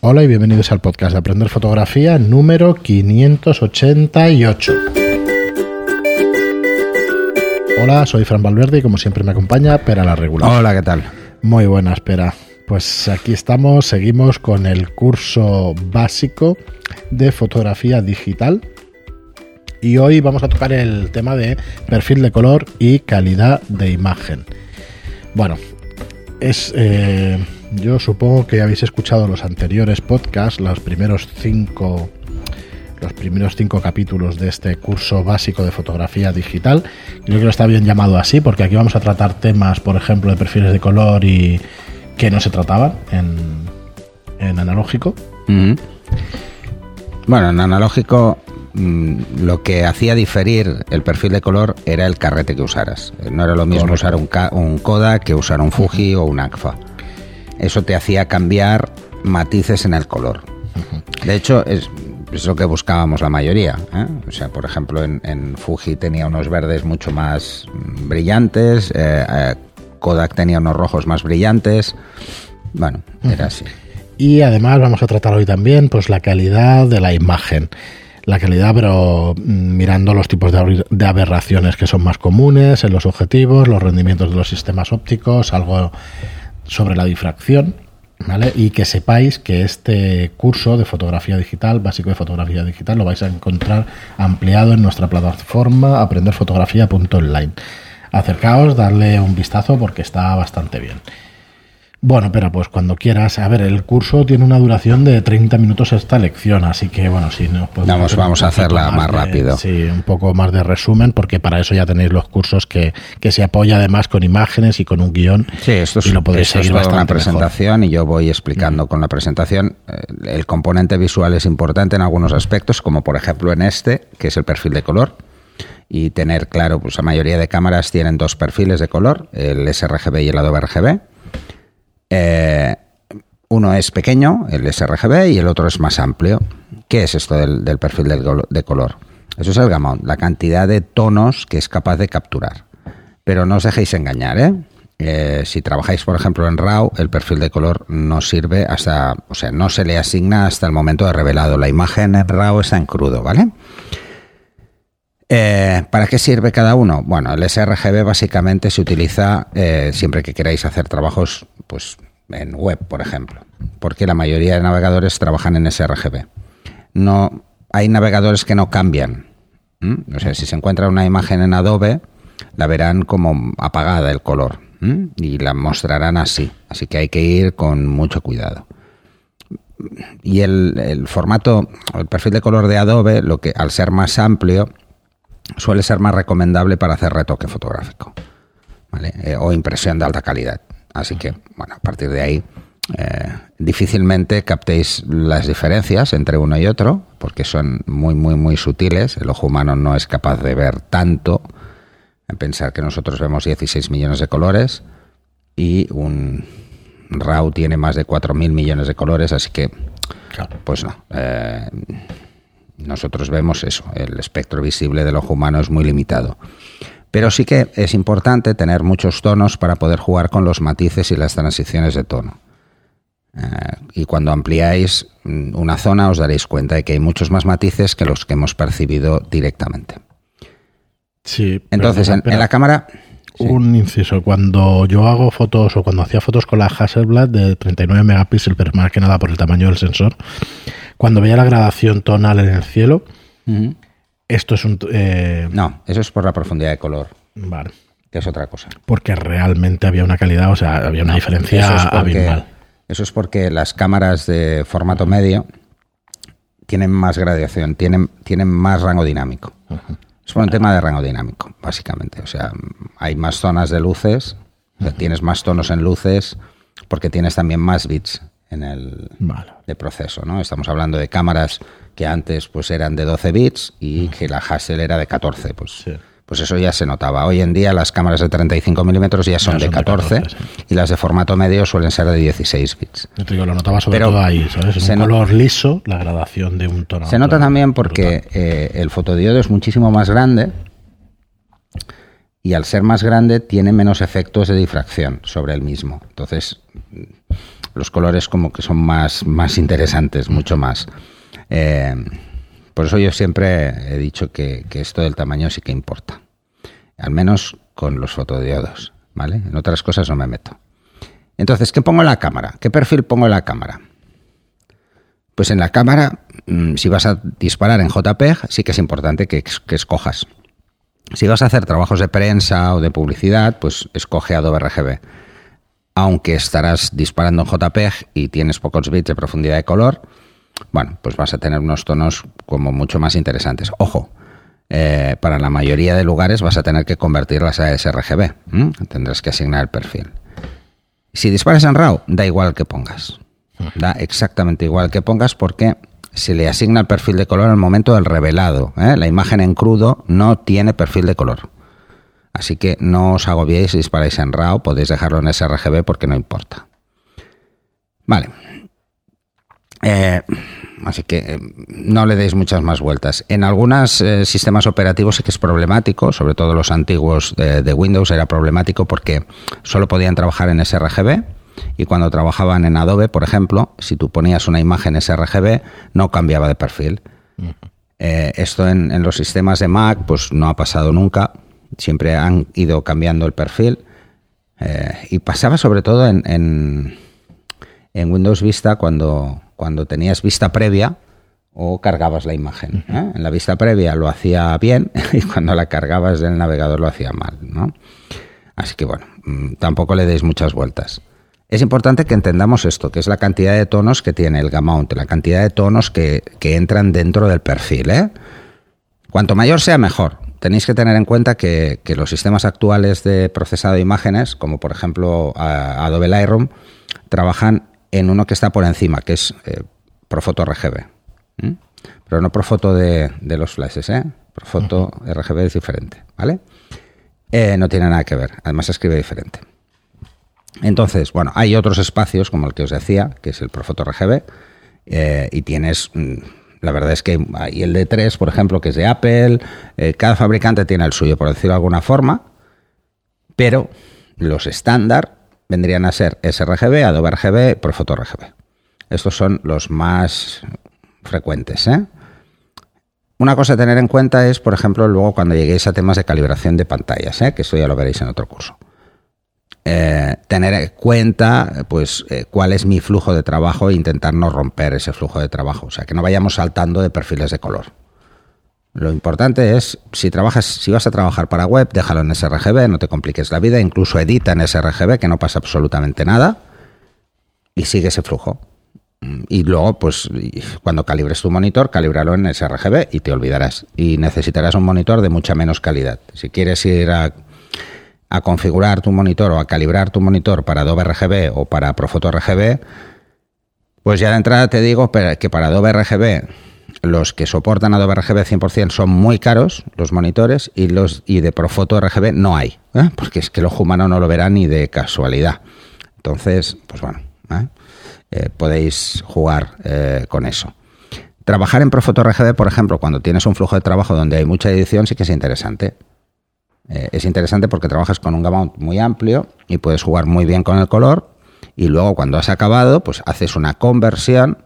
Hola y bienvenidos al podcast de Aprender Fotografía número 588. Hola, soy Fran Valverde y como siempre me acompaña Pera la Regular. Hola, ¿qué tal? Muy buena, espera. Pues aquí estamos, seguimos con el curso básico de fotografía digital. Y hoy vamos a tocar el tema de perfil de color y calidad de imagen. Bueno, es eh, yo supongo que habéis escuchado los anteriores podcasts, los primeros cinco los primeros cinco capítulos de este curso básico de fotografía digital. Creo que está bien llamado así porque aquí vamos a tratar temas, por ejemplo, de perfiles de color y que no se trataban en, en analógico. Bueno, en analógico mm, lo que hacía diferir el perfil de color era el carrete que usaras. No era lo mismo usar un, un Kodak que usar un Fuji o un Agfa. Eso te hacía cambiar matices en el color. De hecho, es, lo que buscábamos la mayoría. ¿eh? O sea, por ejemplo, en, Fuji tenía unos verdes mucho más brillantes, eh, eh, Kodak tenía unos rojos más brillantes. Bueno, era así. Y además vamos a tratar hoy también pues la calidad de la imagen. La calidad, pero mm, mirando los tipos de aberraciones que son más comunes en los objetivos, los rendimientos de los sistemas ópticos, algo sobre la difracción, ¿vale? Y que sepáis que este curso de fotografía digital, básico de fotografía digital, lo vais a encontrar ampliado en nuestra plataforma aprenderfotografía.online. Acercaos, darle un vistazo porque está bastante bien. Bueno, pero pues cuando quieras. A ver, el curso tiene una duración de 30 minutos esta lección, así que bueno, si no Vamos, vamos a hacerla más, rápido. Sí, un poco más de resumen, porque para eso ya tenéis los cursos que, que se apoya además con imágenes y con un guion. Sí, esto es, y lo podéis seguir una presentación y yo voy explicando con la presentación. Eh, el componente visual es importante en algunos aspectos, como por ejemplo en este, que es el perfil de color y tener claro, pues la mayoría de cámaras tienen dos perfiles de color, el sRGB y el Adobe RGB. Eh, uno es pequeño, el sRGB, y el otro es más amplio. ¿Qué es esto del, perfil de color? Eso es el gamón, la cantidad de tonos que es capaz de capturar. Pero no os dejéis engañar, ¿eh? ¿eh? si trabajáis, por ejemplo, en RAW, el perfil de color no sirve hasta, o sea, no se le asigna hasta el momento de revelado. La imagen en RAW está en crudo, ¿vale? Eh, ¿Para qué sirve cada uno? Bueno, el sRGB básicamente se utiliza eh, siempre que queráis hacer trabajos pues, en web, por ejemplo, porque la mayoría de navegadores trabajan en sRGB. No, hay navegadores que no cambian. O sea, si se encuentra una imagen en Adobe, la verán como apagada el color y la mostrarán así. Así que hay que ir con mucho cuidado. Y el, el formato, el perfil de color de Adobe, lo que al ser más amplio, suele ser más recomendable para hacer retoque fotográfico eh, o impresión de alta calidad. Así que, bueno, a partir de ahí, eh, difícilmente captéis las diferencias entre uno y otro, porque son muy, muy, muy sutiles. El ojo humano no es capaz de ver tanto. En pensar que nosotros vemos 16 millones de colores y un RAW tiene más de 4.000 millones de colores, así que, pues no. Eh, nosotros vemos eso, el espectro visible del ojo humano es muy limitado. Pero sí que es importante tener muchos tonos para poder jugar con los matices y las transiciones de tono. Eh, y cuando ampliáis mm, una zona os daréis cuenta de que hay muchos más matices que los que hemos percibido directamente. Sí. Entonces, en, la cámara... Un inciso, cuando yo hago fotos o cuando hacía fotos con la Hasselblad de 39 megapíxeles, pero más que nada por el tamaño del sensor, cuando veía la gradación tonal en el cielo, esto es un... Eh, no, eso es por la profundidad de color. Vale. Que es otra cosa. Porque realmente había una calidad, o sea, había una diferencia eso es porque, abismal. Eso es porque las cámaras de formato medio tienen más gradación, tienen, tienen más rango dinámico. Es por un tema de rango dinámico, básicamente. O sea, hay más zonas de luces, tienes más tonos en luces, porque tienes también más bits en el de proceso. ¿no? Estamos hablando de cámaras que antes pues eran de 12 bits y que la Hassel era de 14. Pues, pues eso ya se notaba. Hoy en día las cámaras de 35 milímetros ya son, de 14, y las de formato medio suelen ser de 16 bits. Yo lo notaba sobre todo ahí, ¿sabes? En un color liso, la gradación de un tono. Se nota también porque eh, el fotodiodo es muchísimo más grande y al ser más grande tiene menos efectos de difracción sobre el mismo. Entonces Los colores como que son más, más interesantes, mucho más. Eh, por eso yo siempre he dicho que, esto del tamaño sí que importa. Al menos con los fotodiodos, ¿vale? En otras cosas no me meto. Entonces, ¿qué pongo en la cámara? ¿Qué perfil pongo en la cámara? Pues en la cámara, mm, si vas a disparar en JPEG, sí que es importante que, que escojas. Si vas a hacer trabajos de prensa o de publicidad, pues escoge Adobe RGB aunque estarás disparando en JPEG y tienes pocos bits de profundidad de color, bueno, pues vas a tener unos tonos como mucho más interesantes. Ojo, eh, para la mayoría de lugares vas a tener que convertirlas a sRGB. Tendrás que asignar el perfil. Si disparas en RAW, da igual que pongas. Da exactamente igual que pongas porque se le asigna el perfil de color al momento del revelado. ¿eh? La imagen en crudo no tiene perfil de color. Así que no os agobiéis si disparáis en RAW, podéis dejarlo en sRGB porque no importa. Vale. Eh, así que eh, no le deis muchas más vueltas. En algunos eh, sistemas operativos sí que es problemático, sobre todo los antiguos de, Windows era problemático porque solo podían trabajar en sRGB y cuando trabajaban en Adobe, por ejemplo, si tú ponías una imagen sRGB no cambiaba de perfil. esto en, en, los sistemas de Mac pues no ha pasado nunca siempre han ido cambiando el perfil. Eh, y pasaba sobre todo en, en, Windows Vista cuando, cuando tenías vista previa o cargabas la imagen. ¿eh? En la vista previa lo hacía bien y cuando la cargabas del navegador lo hacía mal. ¿no? Así que bueno, mm, tampoco le deis muchas vueltas. Es importante que entendamos esto, que es la cantidad de tonos que tiene el gamount, la cantidad de tonos que, que entran dentro del perfil. ¿eh? Cuanto mayor sea, mejor tenéis que tener en cuenta que, los sistemas actuales de procesado de imágenes, como por ejemplo Adobe Lightroom, trabajan en uno que está por encima, que es eh, Profoto RGB. Pero no Profoto de, de los flashes, ¿eh? Profoto RGB es diferente, ¿vale? Eh, no tiene nada que ver, además se escribe diferente. Entonces, bueno, hay otros espacios, como el que os decía, que es el Profoto RGB, eh, y tienes mm, la verdad es que hay el D3, por ejemplo, que es de Apple, eh, cada fabricante tiene el suyo, por decirlo de alguna forma, pero los estándar vendrían a ser sRGB, Adobe RGB, Profoto RGB. Estos son los más frecuentes. ¿eh? Una cosa a tener en cuenta es, por ejemplo, luego cuando lleguéis a temas de calibración de pantallas, ¿eh? que esto ya lo veréis en otro curso. Eh, tener en cuenta pues eh, cuál es mi flujo de trabajo e intentar no romper ese flujo de trabajo. O sea, que no vayamos saltando de perfiles de color. Lo importante es, si trabajas, si vas a trabajar para web, déjalo en sRGB, no te compliques la vida, incluso edita en sRGB, que no pasa absolutamente nada, y sigue ese flujo. Y luego, pues, cuando calibres tu monitor, calibralo en sRGB y te olvidarás. Y necesitarás un monitor de mucha menos calidad. Si quieres ir a a configurar tu monitor o a calibrar tu monitor para Adobe RGB o para Profoto RGB, pues ya de entrada te digo que para Adobe RGB los que soportan Adobe RGB 100% son muy caros, los monitores, y los y de Profoto RGB no hay, ¿eh? porque es que el ojo humano no lo verá ni de casualidad. Entonces, pues bueno, ¿eh? Eh, podéis jugar con eso. Trabajar en Profoto RGB, por ejemplo, cuando tienes un flujo de trabajo donde hay mucha edición, sí que es interesante. Eh, es interesante porque trabajas con un gamma muy amplio y puedes jugar muy bien con el color y luego cuando has acabado pues haces una conversión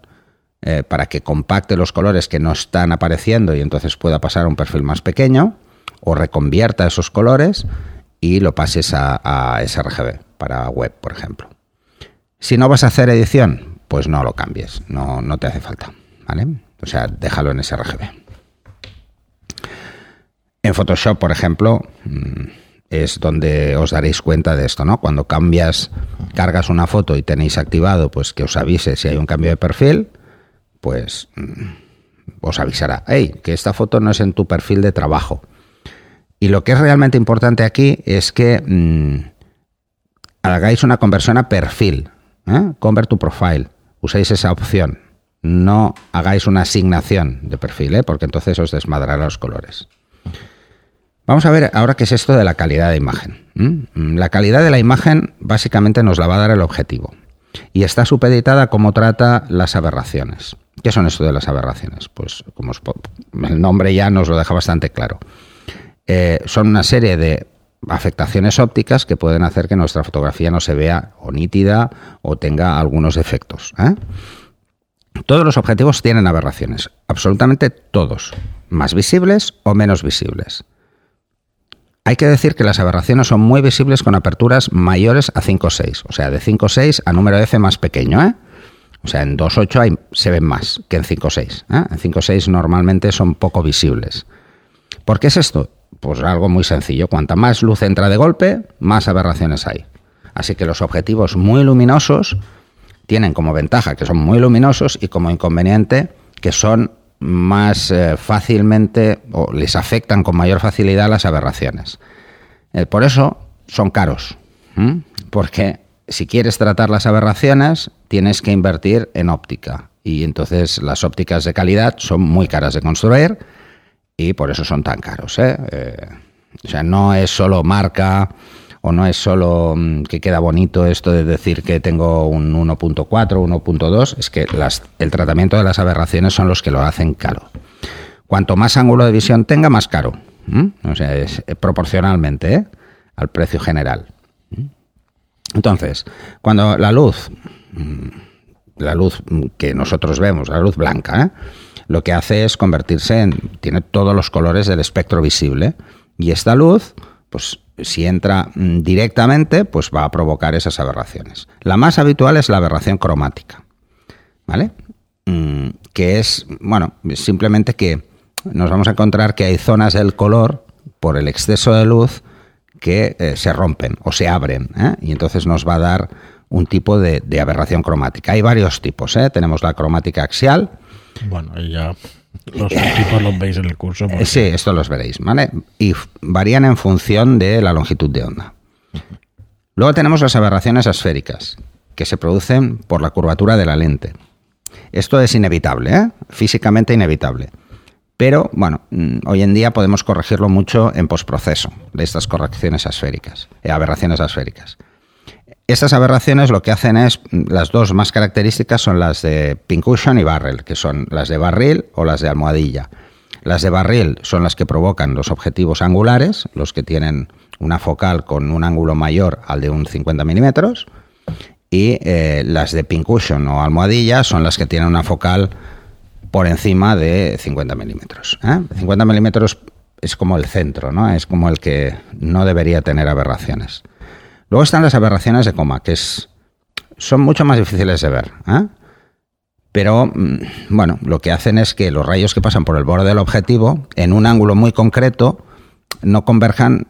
eh, para que compacte los colores que no están apareciendo y entonces pueda pasar a un perfil más pequeño o reconvierta esos colores y lo pases a, a sRGB para web, por ejemplo. Si no vas a hacer edición, pues no lo cambies, no, no te hace falta, ¿vale? O sea, déjalo en sRGB. En Photoshop, por ejemplo, mm, es donde os daréis cuenta de esto, ¿no? Cuando cambias, cargas una foto y tenéis activado, pues que os avise si hay un cambio de perfil, pues mm, os avisará, hey, que esta foto no es en tu perfil de trabajo. Y lo que es realmente importante aquí es que mm, hagáis una conversión a perfil, ¿eh? Convert to profile, uséis esa opción. No hagáis una asignación de perfil, ¿eh? porque entonces os desmadrará los colores. Vamos a ver ahora qué es esto de la calidad de imagen. La calidad de la imagen básicamente nos la va a dar el objetivo y está supeditada a cómo trata las aberraciones. ¿Qué son esto de las aberraciones? Pues como el nombre ya nos lo deja bastante claro. Eh, son una serie de afectaciones ópticas que pueden hacer que nuestra fotografía no se vea o nítida o tenga algunos defectos. ¿eh? Todos los objetivos tienen aberraciones, absolutamente todos, más visibles o menos visibles. Hay que decir que las aberraciones son muy visibles con aperturas mayores a 5.6, o sea, de 5.6 a número F más pequeño. ¿eh? O sea, en 2.8 se ven más que en 5.6. ¿eh? En 5.6 normalmente son poco visibles. ¿Por qué es esto? Pues algo muy sencillo. Cuanta más luz entra de golpe, más aberraciones hay. Así que los objetivos muy luminosos tienen como ventaja que son muy luminosos y como inconveniente que son más eh, fácilmente o les afectan con mayor facilidad las aberraciones. Eh, por eso son caros, porque si quieres tratar las aberraciones tienes que invertir en óptica y entonces las ópticas de calidad son muy caras de construir y por eso son tan caros. ¿eh? o sea, no es solo marca o no es solo mm, que queda bonito esto de decir que tengo un 1.4, 1.2, es que el tratamiento de las aberraciones son los que lo hacen caro. Cuanto más ángulo de visión tenga, más caro. O sea, es eh, proporcionalmente ¿eh? al precio general. Entonces, cuando la luz, mm, la luz que nosotros vemos, la luz blanca, ¿eh? lo que hace es convertirse en, tiene todos los colores del espectro visible. Y esta luz, pues si entra mm, directamente, pues va a provocar esas aberraciones. La más habitual es la aberración cromática, ¿vale? Mm, que es, bueno, simplemente que nos vamos a encontrar que hay zonas del color, por el exceso de luz, que eh, se rompen o se abren, ¿eh? y entonces nos va a dar un tipo de, aberración cromática. Hay varios tipos, ¿eh? tenemos la cromática axial. Bueno, y ya los tipos los veis en el curso. Sí, esto los veréis, ¿vale? Y varían en función de la longitud de onda. Luego tenemos las aberraciones esféricas, que se producen por la curvatura de la lente. Esto es inevitable, ¿eh? físicamente inevitable. Pero bueno, mm, hoy en día podemos corregirlo mucho en postproceso de estas correcciones asféricas, eh, aberraciones Estas aberraciones lo que hacen es, las dos más características son las de pincushion y barrel, que son las de barril o las de almohadilla. Las de barril son las que provocan los objetivos angulares, los que tienen una focal con un ángulo mayor al de un 50 milímetros, y eh, las de pincushion o almohadilla son las que tienen una focal por encima de 50 milímetros. 50 ¿eh? milímetros es como el centro, ¿no? Es como el que no debería tener aberraciones. Luego están las aberraciones de coma, que es, son mucho más difíciles de ver. ¿eh? Pero, mm, bueno, lo que hacen es que los rayos que pasan por el borde del objetivo, en un ángulo muy concreto, no converjan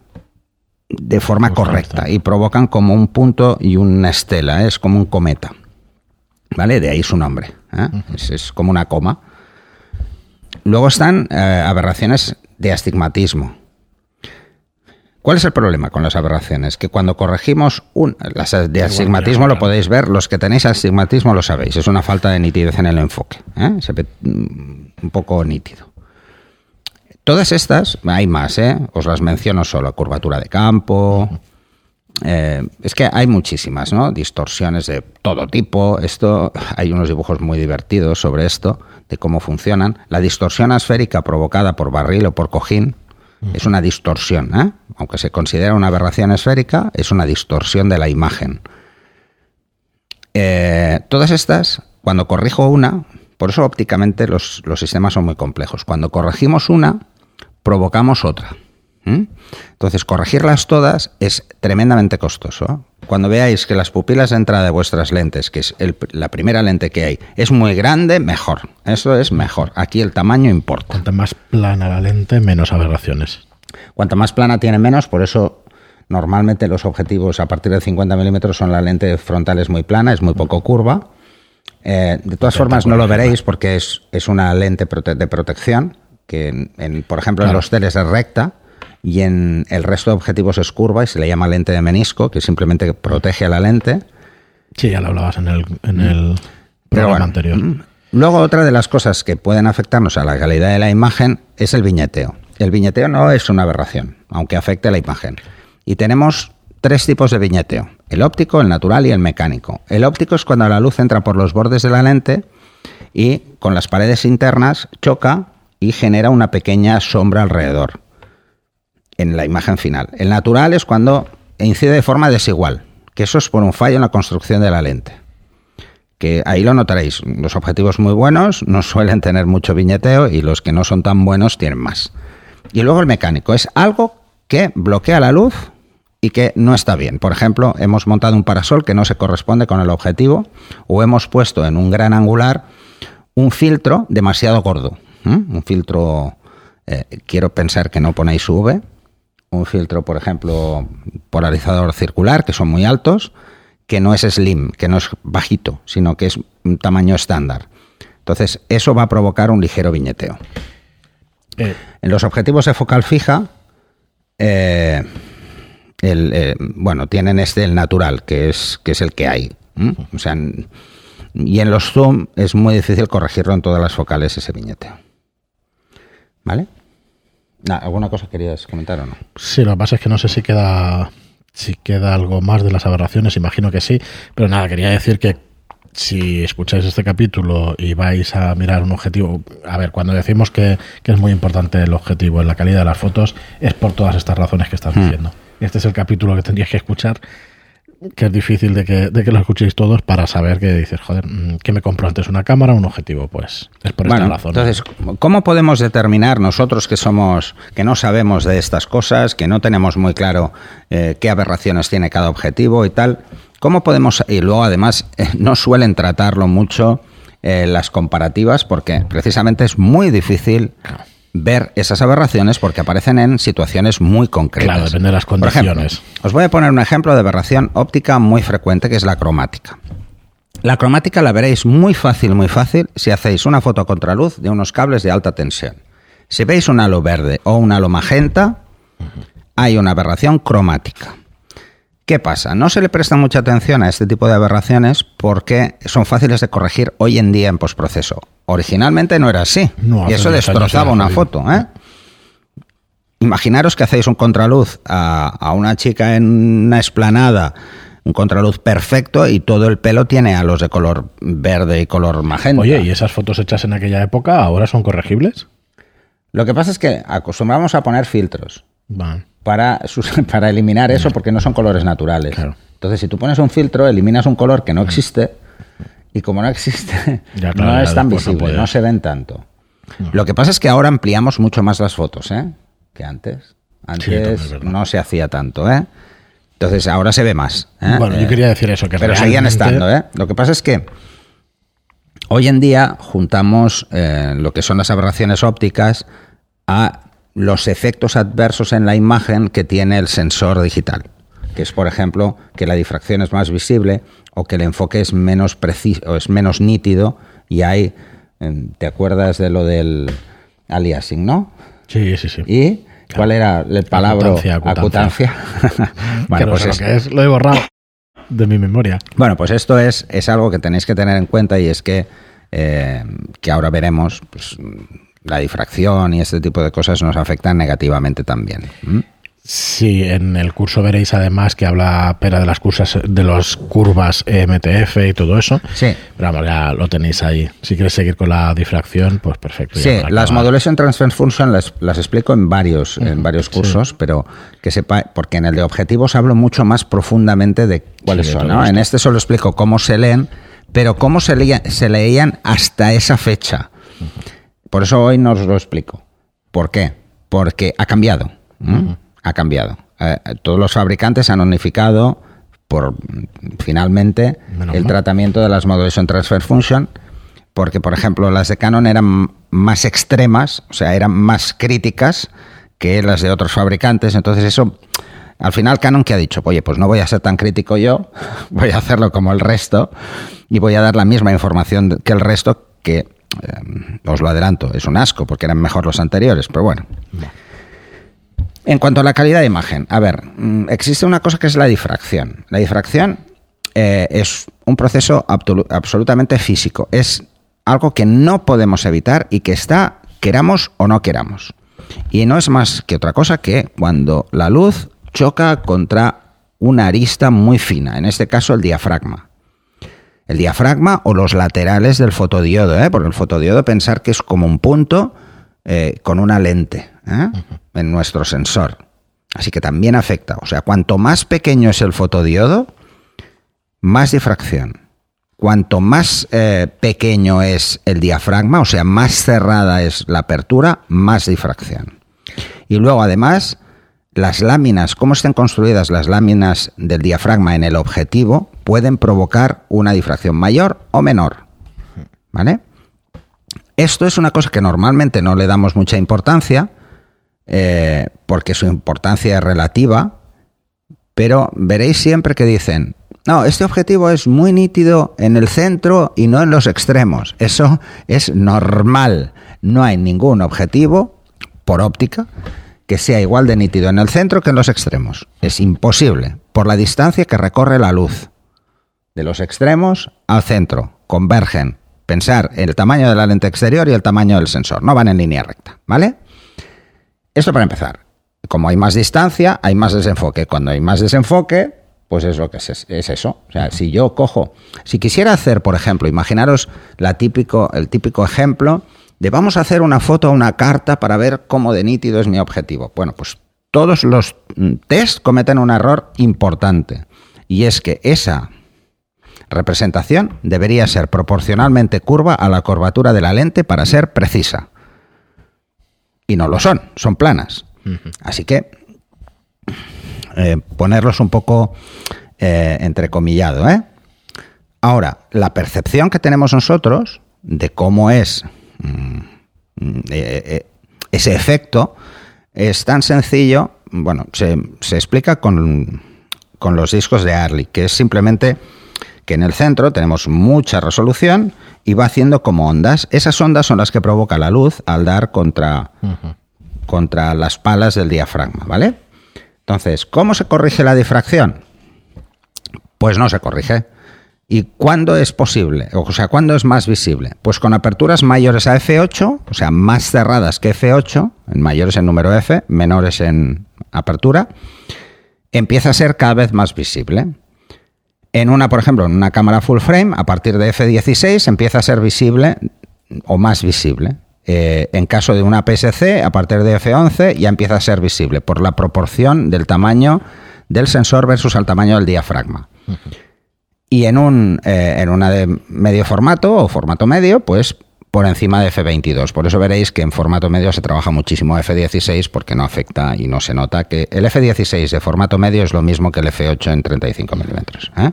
de forma correcta y provocan como un punto y una estela, ¿eh? es como un cometa. ¿Vale? De ahí su nombre. es, como una coma. Luego están eh, aberraciones de astigmatismo. ¿Cuál es el problema con las aberraciones? Que cuando corregimos un... Las de astigmatismo lo podéis ver, los que tenéis astigmatismo lo sabéis, es una falta de nitidez en el enfoque. ¿eh? Se ve mm, un poco nítido. Todas estas, hay más, ¿eh? os las menciono solo, curvatura de campo, eh, es que hay muchísimas, ¿no? Distorsiones de todo tipo. Esto, hay unos dibujos muy divertidos sobre esto, de cómo funcionan. La distorsión asférica provocada por barril o por cojín es una distorsión, ¿eh? Aunque se considera una aberración esférica, es una distorsión de la imagen. Eh, todas estas, cuando corrijo una, por eso ópticamente los sistemas son muy complejos. Cuando corregimos una, provocamos otra. Entonces, corregirlas todas es tremendamente costoso. Cuando veáis que las pupilas de entrada de vuestras lentes, que es la primera lente que hay, es muy grande, mejor. Eso es mejor. Aquí el tamaño importa. Cuanto más plana la lente, menos aberraciones. Cuanto más plana tiene menos, por eso normalmente los objetivos a partir de 50 milímetros son la lente frontal es muy plana, es muy poco curva. Eh, de todas formas, no lo veréis porque es, es una lente de protección, que, en, por ejemplo, en los teles es recta y en el resto de objetivos es curva y se le llama lente de menisco, que simplemente protege a la lente. Sí, ya lo hablabas en el, en el programa anterior. Mm, luego, otra de las cosas que pueden afectarnos a la calidad de la imagen es el viñeteo. El viñeteo no es una aberración, aunque afecte la imagen. Y tenemos tres tipos de viñeteo, el óptico, el natural y el mecánico. El óptico es cuando la luz entra por los bordes de la lente y con las paredes internas choca y genera una pequeña sombra alrededor. en la imagen final. El natural es cuando incide de forma desigual, que eso es por un fallo en la construcción de la lente. Que ahí lo notaréis, los objetivos muy buenos no suelen tener mucho viñeteo y los que no son tan buenos tienen más. Y luego el mecánico, es algo que bloquea la luz y que no está bien. Por ejemplo, hemos montado un parasol que no se corresponde con el objetivo o hemos puesto en un gran angular un filtro demasiado gordo. Un filtro, eh, quiero pensar que no ponéis UV, un filtro, por ejemplo, polarizador circular, que son muy altos, que no es slim, que no es bajito, sino que es un tamaño estándar. Entonces, eso va a provocar un ligero viñeteo. Eh. En los objetivos de focal fija, eh, el, bueno, tienen este el natural, que es, que es el que hay. O sea, y en los zoom es muy difícil corregirlo en todas las focales ese viñeteo. ¿Vale? ¿Alguna cosa querías comentar o no? Sí, lo que pasa es que no sé si queda si queda algo más de las aberraciones, imagino que sí, pero nada, quería decir que si escucháis este capítulo y vais a mirar un objetivo, a ver, cuando decimos que, es muy importante el objetivo en la calidad de las fotos, es por todas estas razones que estás hmm. diciendo. Este es el capítulo que tendrías que escuchar que es difícil de que, de que lo escuchéis todos para saber que dices, joder, mm, ¿qué me compro antes? ¿Una cámara o un objetivo? Pues es por esta razón. Entonces, ¿cómo podemos determinar nosotros que somos, que no sabemos de estas cosas, que no tenemos muy claro eh, qué aberraciones tiene cada objetivo y tal? ¿Cómo podemos, y luego además eh, no suelen tratarlo mucho eh, las comparativas porque precisamente es muy difícil ver esas aberraciones porque aparecen en situaciones muy concretas. Claro, depende de las condiciones. os voy a poner un ejemplo de aberración óptica muy frecuente que es la cromática. La cromática la veréis muy fácil, muy fácil si hacéis una foto a contraluz de unos cables de alta tensión. Si veis un halo verde o un halo magenta, hay una aberración cromática. ¿Qué pasa? No se le presta mucha atención a este tipo de aberraciones porque son fáciles de corregir hoy en día en postproceso. Originalmente no era así. y eso destrozaba una foto. ¿eh? Imaginaros que hacéis un contraluz a, una chica en una esplanada, un contraluz perfecto y todo el pelo tiene halos de color verde y color magenta. Oye, ¿y esas fotos hechas en aquella época ahora son corregibles? Lo que pasa es que acostumbramos a poner filtros para, para eliminar eso porque no son colores naturales. Entonces, si tú pones un filtro, eliminas un color que no existe y como no existe, no es tan visible, no, se ven tanto. Lo que pasa es que ahora ampliamos mucho más las fotos ¿eh? que antes. Antes no se hacía tanto, ¿eh? Entonces ahora se ve más. ¿eh? Bueno, yo quería decir eso, que Pero seguían estando, ¿eh? Lo que pasa es que hoy en día juntamos eh, lo que son las aberraciones ópticas a los efectos adversos en la imagen que tiene el sensor digital, que es, por ejemplo, que la difracción es más visible o que el enfoque es menos preciso, o es menos nítido y hay, em, ¿te acuerdas de lo del aliasing, no? Sí, sí, sí. ¿Y cuál era el palabra? Acutancia. bueno, pues lo que es, lo he borrado de mi memoria. Bueno, pues esto es, es algo que tenéis que tener en cuenta y es que, eh, que ahora veremos, pues la difracción y este tipo de cosas nos afectan negativamente también. Sí, en el curso veréis además que habla Pera de las cursas, de las curvas MTF y todo eso. Sí. Pero vamos, ya lo tenéis ahí. Si quieres seguir con la difracción, pues perfecto. Sí, las Modulation Transfer Function las, las explico en varios, en varios cursos, pero que sepa, porque en el de objetivos hablo mucho más profundamente de cuáles son. En este solo explico cómo se leen, pero cómo se, leían, se leían hasta esa fecha. Por eso hoy no os lo explico. ¿Por qué? Porque ha cambiado. Ha cambiado. Eh, todos los fabricantes han unificado por finalmente el tratamiento de las Modulation Transfer Function, porque por ejemplo las de Canon eran más extremas, o sea, eran más críticas que las de otros fabricantes, entonces eso al final Canon que ha dicho, oye, pues no voy a ser tan crítico yo, voy a hacerlo como el resto y voy a dar la misma información que el resto que eh, os lo adelanto, es un asco porque eran mejor los anteriores, pero bueno. En cuanto a la calidad de imagen, a ver, mm, existe una cosa que es la difracción. La difracción eh, es un proceso absolutamente físico, es algo que no podemos evitar y que está, queramos o no queramos. Y no es más que otra cosa que cuando la luz choca contra una arista muy fina, en este caso el diafragma el diafragma o los laterales del fotodiodo, ¿eh? porque el fotodiodo pensar que es como un punto eh, con una lente ¿eh? en nuestro sensor. Así que también afecta. O sea, cuanto más pequeño es el fotodiodo, más difracción. Cuanto más eh, pequeño es el diafragma, o sea, más cerrada es la apertura, más difracción. Y luego, además, las láminas, cómo estén construidas las láminas del diafragma en el objetivo, pueden provocar una difracción mayor o menor. ¿Vale? Esto es una cosa que normalmente no le damos mucha importancia, eh, porque su importancia es relativa, pero veréis siempre que dicen, no, este objetivo es muy nítido en el centro y no en los extremos. Eso es normal. No hay ningún objetivo por óptica que sea igual de nítido en el centro que en los extremos. Es imposible, por la distancia que recorre la luz. De los extremos al centro, convergen. Pensar en el tamaño de la lente exterior y el tamaño del sensor. No van en línea recta, ¿vale? Esto para empezar. Como hay más distancia, hay más desenfoque. Cuando hay más desenfoque, pues es lo que es, es, eso. O sea, si yo cojo, si quisiera hacer, por ejemplo, imaginaros la típico, el típico ejemplo de vamos a hacer una foto o una carta para ver cómo de nítido es mi objetivo. Bueno, pues todos los mm, test cometen un error importante y es que esa representación debería ser proporcionalmente curva a la curvatura de la lente para ser precisa. Y no lo son, son planas. Así que eh, ponerlos un poco eh, entrecomillado. ¿eh? Ahora, la percepción que tenemos nosotros de cómo es ese efecto es tan sencillo, bueno, se, explica con, con, los discos de Arley, que es simplemente que en el centro tenemos mucha resolución y va haciendo como ondas. Esas ondas son las que provoca la luz al dar contra, contra las palas del diafragma, ¿vale? Entonces, ¿cómo se corrige la difracción? Pues no se corrige. ¿Y cuándo es posible? O sea, ¿cuándo es más visible? Pues con aperturas mayores a F8, o sea, más cerradas que F8, mayores en número F, menores en apertura, empieza a ser cada vez más visible. En una, por ejemplo, en una cámara full frame, a partir de F16 empieza a ser visible o más visible. Eh, en caso de una PSC, a partir de F11 ya empieza a ser visible por la proporción del tamaño del sensor versus el tamaño del diafragma. Y en, un, eh, en una de medio formato o formato medio, pues por encima de F22. Por eso veréis que en formato medio se trabaja muchísimo F16 porque no afecta y no se nota que el F16 de formato medio es lo mismo que el F8 en 35 milímetros. ¿eh?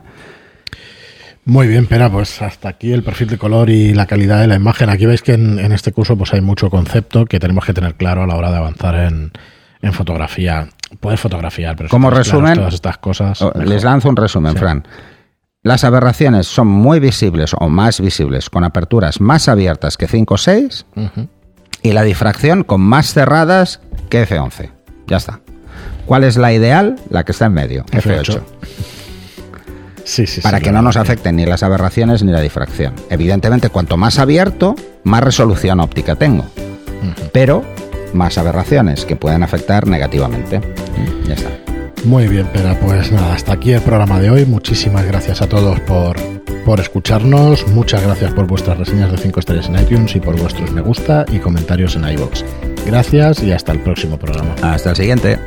Muy bien, pero pues hasta aquí el perfil de color y la calidad de la imagen. Aquí veis que en, este curso pues hay mucho concepto que tenemos que tener claro a la hora de avanzar en, fotografía. Puedes fotografiar, pero como resumen, todas estas cosas. Les lanzo un resumen, Fran. Las aberraciones son muy visibles o más visibles con aperturas más abiertas que 5 o 6 y la difracción con más cerradas que F11. Ya está. ¿Cuál es la ideal? La que está en medio, F8. Sí, sí, para que no nos afecten ni las aberraciones ni la difracción. Evidentemente, cuanto más abierto, más resolución óptica tengo. Pero más aberraciones que pueden afectar negativamente. Ya está. Muy bien, pero pues nada, hasta aquí el programa de hoy. Muchísimas gracias a todos por, por escucharnos. Muchas gracias por vuestras reseñas de 5 estrellas en iTunes y por vuestros me gusta y comentarios en iVoox. Gracias y hasta el próximo programa. Hasta el siguiente.